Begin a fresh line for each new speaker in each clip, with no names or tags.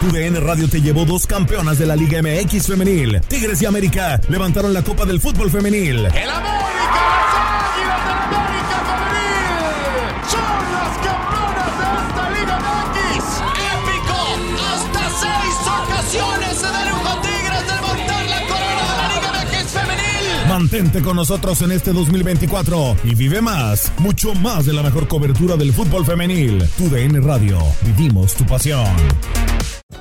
TUDN Radio te llevó dos campeonas de la Liga MX femenil. Tigres y América levantaron la Copa del Fútbol femenil.
¡El América! ¡Las Águilas del América femenil! ¡Son las campeonas de esta Liga MX!
¡Épico! Hasta seis ocasiones se dieron con Tigres de levantar la corona de la Liga MX femenil.
Mantente con nosotros en este 2024 y vive más, mucho más de la mejor cobertura del fútbol femenil. TUDN Radio, vivimos tu pasión.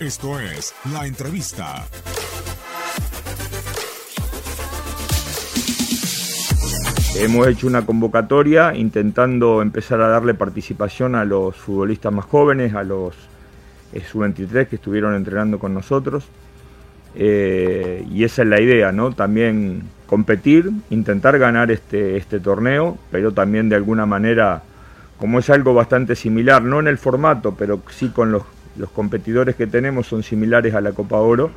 Esto es La Entrevista.
Hemos hecho una convocatoria intentando empezar a darle participación a los futbolistas más jóvenes, a los eh, sub-23 que estuvieron entrenando con nosotros. Eh, y esa es la idea, ¿no? También competir, intentar ganar este, este torneo, pero también de alguna manera, como es algo bastante similar, no en el formato, pero sí con los, los competidores que tenemos son similares a la Copa Oro,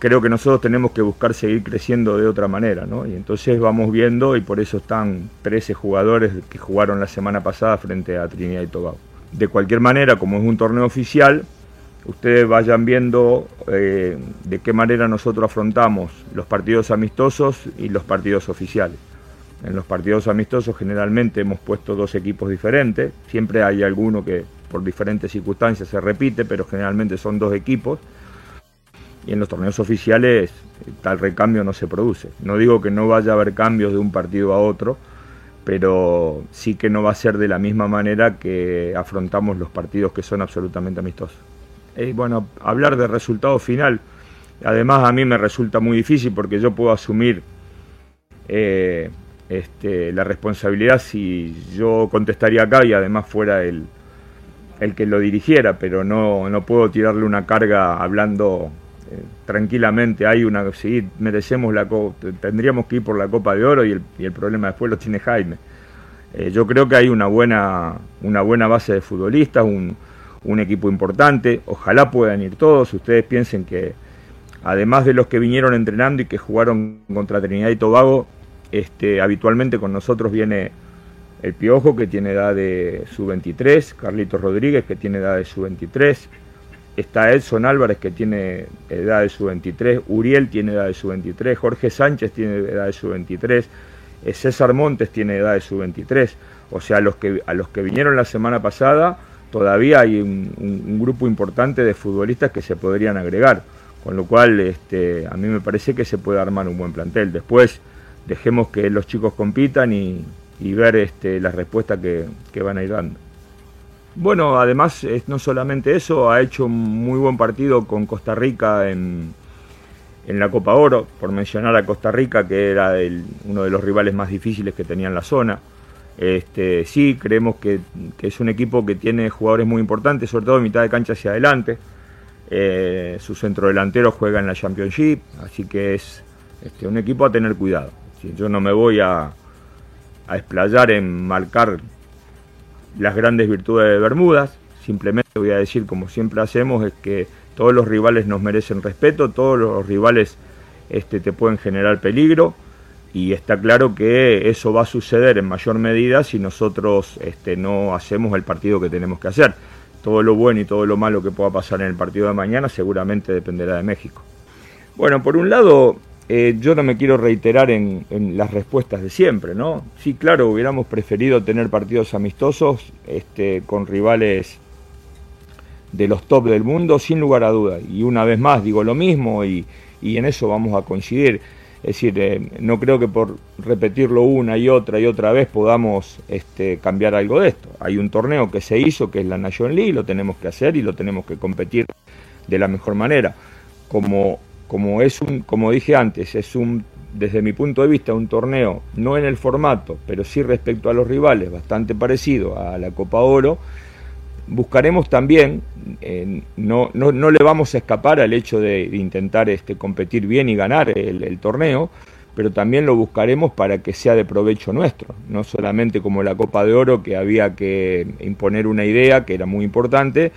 creo que nosotros tenemos que buscar seguir creciendo de otra manera, ¿no? Y entonces vamos viendo y por eso están 13 jugadores que jugaron la semana pasada frente a Trinidad y Tobago. De cualquier manera, como es un torneo oficial, ustedes vayan viendo eh, de qué manera nosotros afrontamos los partidos amistosos y los partidos oficiales. En los partidos amistosos generalmente hemos puesto dos equipos diferentes, siempre hay alguno que por diferentes circunstancias se repite, pero generalmente son dos equipos y en los torneos oficiales tal recambio no se produce. No digo que no vaya a haber cambios de un partido a otro, pero sí que no va a ser de la misma manera que afrontamos los partidos que son absolutamente amistosos. Y bueno, hablar de resultado final, además a mí me resulta muy difícil porque yo puedo asumir eh, este, la responsabilidad si yo contestaría acá y además fuera el, el que lo dirigiera, pero no, no puedo tirarle una carga hablando eh, tranquilamente. Hay una, sí, merecemos la tendríamos que ir por la Copa de Oro y el, y el problema después lo tiene Jaime. Eh, yo creo que hay una buena, una buena base de futbolistas, un, un, equipo importante, ojalá puedan ir todos, ustedes piensen que además de los que vinieron entrenando y que jugaron contra Trinidad y Tobago, este, habitualmente con nosotros viene el Piojo que tiene edad de su 23, Carlitos Rodríguez que tiene edad de su 23, está Edson Álvarez que tiene edad de su 23, Uriel tiene edad de su 23, Jorge Sánchez tiene edad de su 23, eh, César Montes tiene edad de su 23. O sea, a los que, a los que vinieron la semana pasada todavía hay un, un, un grupo importante de futbolistas que se podrían agregar. Con lo cual, este, a mí me parece que se puede armar un buen plantel. Después, dejemos que los chicos compitan y, y ver este, las respuestas que, van a ir dando. Bueno, además, no solamente eso, ha hecho un muy buen partido con Costa Rica en, en la Copa Oro, por mencionar a Costa Rica, que era uno de los rivales más difíciles que tenía en la zona. Este, sí, creemos que, es un equipo que tiene jugadores muy importantes, sobre todo mitad de cancha hacia adelante. Eh, su centrodelantero juega en la Championship, así que es este, un equipo a tener cuidado. Yo no me voy a, a explayar en marcar las grandes virtudes de Bermudas, simplemente voy a decir, como siempre hacemos, es que todos los rivales nos merecen respeto, todos los rivales este, te pueden generar peligro y está claro que eso va a suceder en mayor medida si nosotros este, no hacemos el partido que tenemos que hacer. Todo lo bueno y todo lo malo que pueda pasar en el partido de mañana seguramente dependerá de México. Bueno, por un lado, eh, yo no me quiero reiterar en, las respuestas de siempre, ¿no? Sí, claro, hubiéramos preferido tener partidos amistosos este, con rivales de los top del mundo, sin lugar a duda. Y una vez más digo lo mismo y, en eso vamos a coincidir. Es decir, eh, no creo que por repetirlo una y otra y otra vez podamos este, cambiar algo de esto. Hay un torneo que se hizo, que es la Nation League, lo tenemos que hacer y lo tenemos que competir de la mejor manera. Como, como es un, como dije antes, es un, desde mi punto de vista, un torneo, no en el formato, pero sí respecto a los rivales, bastante parecido a la Copa Oro buscaremos también, eh, no, no, no, le vamos a escapar al hecho de, intentar este, competir bien y ganar el, torneo, pero también lo buscaremos para que sea de provecho nuestro, no solamente como la Copa de Oro que había que imponer una idea que era muy importante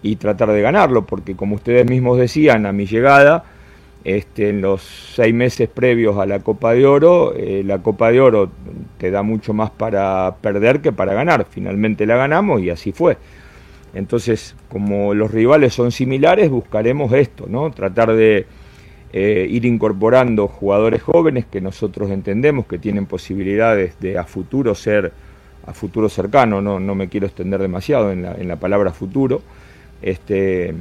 y tratar de ganarlo, porque como ustedes mismos decían a mi llegada, este, en los seis meses previos a la Copa de Oro, eh, la Copa de Oro te da mucho más para perder que para ganar. Finalmente la ganamos y así fue. Entonces, como los rivales son similares, buscaremos esto, ¿no? Tratar de eh, ir incorporando jugadores jóvenes que nosotros entendemos que tienen posibilidades de a futuro ser, a futuro cercano, no, no me quiero extender demasiado en la, en la palabra futuro, este,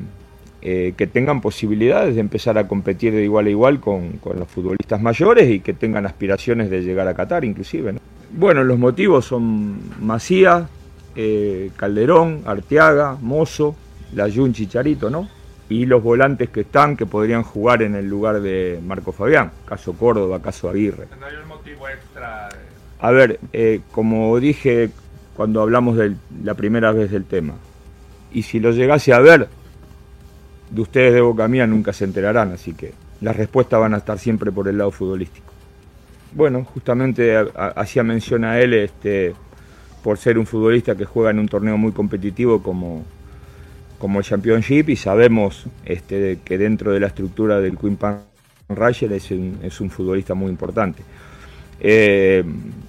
eh, que tengan posibilidades de empezar a competir de igual a igual con, con, los futbolistas mayores y que tengan aspiraciones de llegar a Qatar inclusive. Bueno, los motivos son Macías, eh, Calderón, Arteaga, Mozo, Layun Chicharito, ¿no? Y los volantes que están, que podrían jugar en el lugar de Marco Fabián, caso Córdoba, caso Aguirre. ¿No hay un motivo extra? A ver, eh, como dije cuando hablamos de la primera vez del tema, y si lo llegase a ver, de ustedes de Boca Mía nunca se enterarán, así que las respuestas van a estar siempre por el lado futbolístico. Bueno, justamente hacía mención a él este, por ser un futbolista que juega en un torneo muy competitivo como, como el Championship y sabemos este, que dentro de la estructura del Queen Pan un, es un futbolista muy importante. Eh,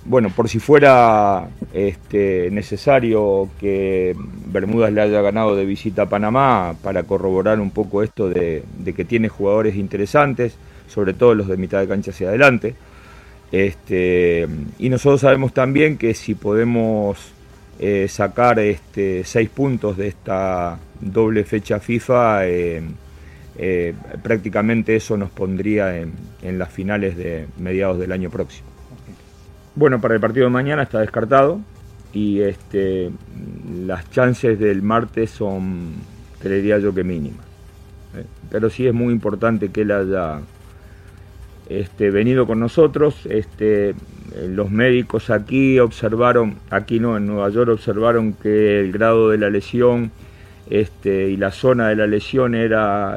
bueno, por si fuera este, necesario que Bermudas le haya ganado de visita a Panamá para corroborar un poco esto de, que tiene jugadores interesantes, sobre todo los de mitad de cancha hacia adelante. Este, y nosotros sabemos también que si podemos eh, sacar este, seis puntos de esta doble fecha FIFA, eh, prácticamente eso nos pondría en, las finales de mediados del año próximo. Bueno, para el partido de mañana está descartado y este, las chances del martes son, creería yo que mínimas. Pero sí es muy importante que él haya este, venido con nosotros. Este, los médicos aquí observaron, aquí no, en Nueva York observaron que el grado de la lesión y la zona de la lesión era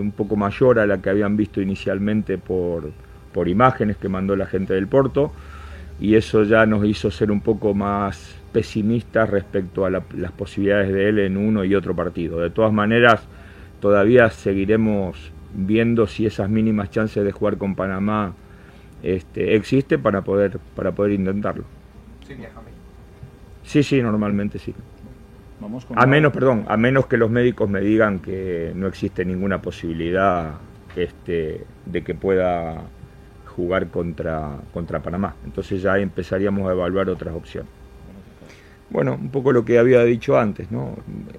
un poco mayor a la que habían visto inicialmente por, por imágenes que mandó la gente del Porto y eso ya nos hizo ser un poco más pesimistas respecto a las posibilidades de él en uno y otro partido. De todas maneras, todavía seguiremos viendo si esas mínimas chances de jugar con Panamá este, existe para poder, para poder intentarlo. Sí, sí, normalmente sí. a menos, perdón, a menos que los médicos me digan que no existe ninguna posibilidad este, de que pueda jugar contra, contra Panamá. Entonces ya empezaríamos a evaluar otras opciones. Bueno, un poco lo que había dicho antes, ¿no?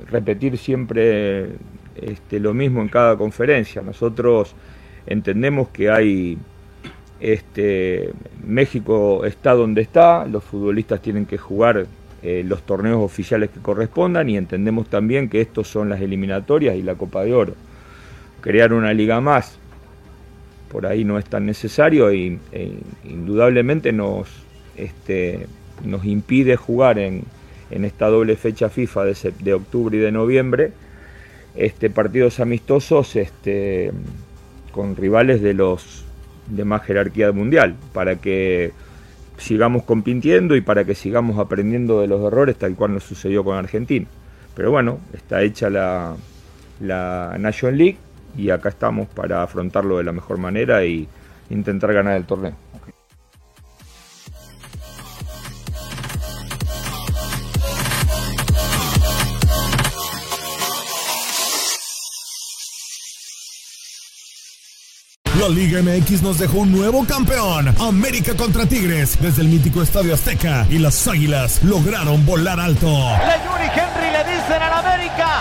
Repetir siempre este, lo mismo en cada conferencia. Nosotros entendemos que hay este, México está donde está, los futbolistas tienen que jugar eh, los torneos oficiales que correspondan y entendemos también que estos son las eliminatorias y la Copa de Oro. Crear una liga más por ahí no es tan necesario e, indudablemente nos, este, nos impide jugar en, en, esta doble fecha FIFA de, de octubre y de noviembre este, partidos amistosos este, con rivales de los de más jerarquía mundial, para que sigamos compitiendo y para que sigamos aprendiendo de los errores, tal cual nos sucedió con Argentina. Pero bueno, está hecha la, la National League y acá estamos para afrontarlo de la mejor manera y intentar ganar el torneo.
La Liga MX nos dejó un nuevo campeón. América contra Tigres desde el mítico Estadio Azteca y las Águilas lograron volar alto.
Le Yuri Henry le dicen al América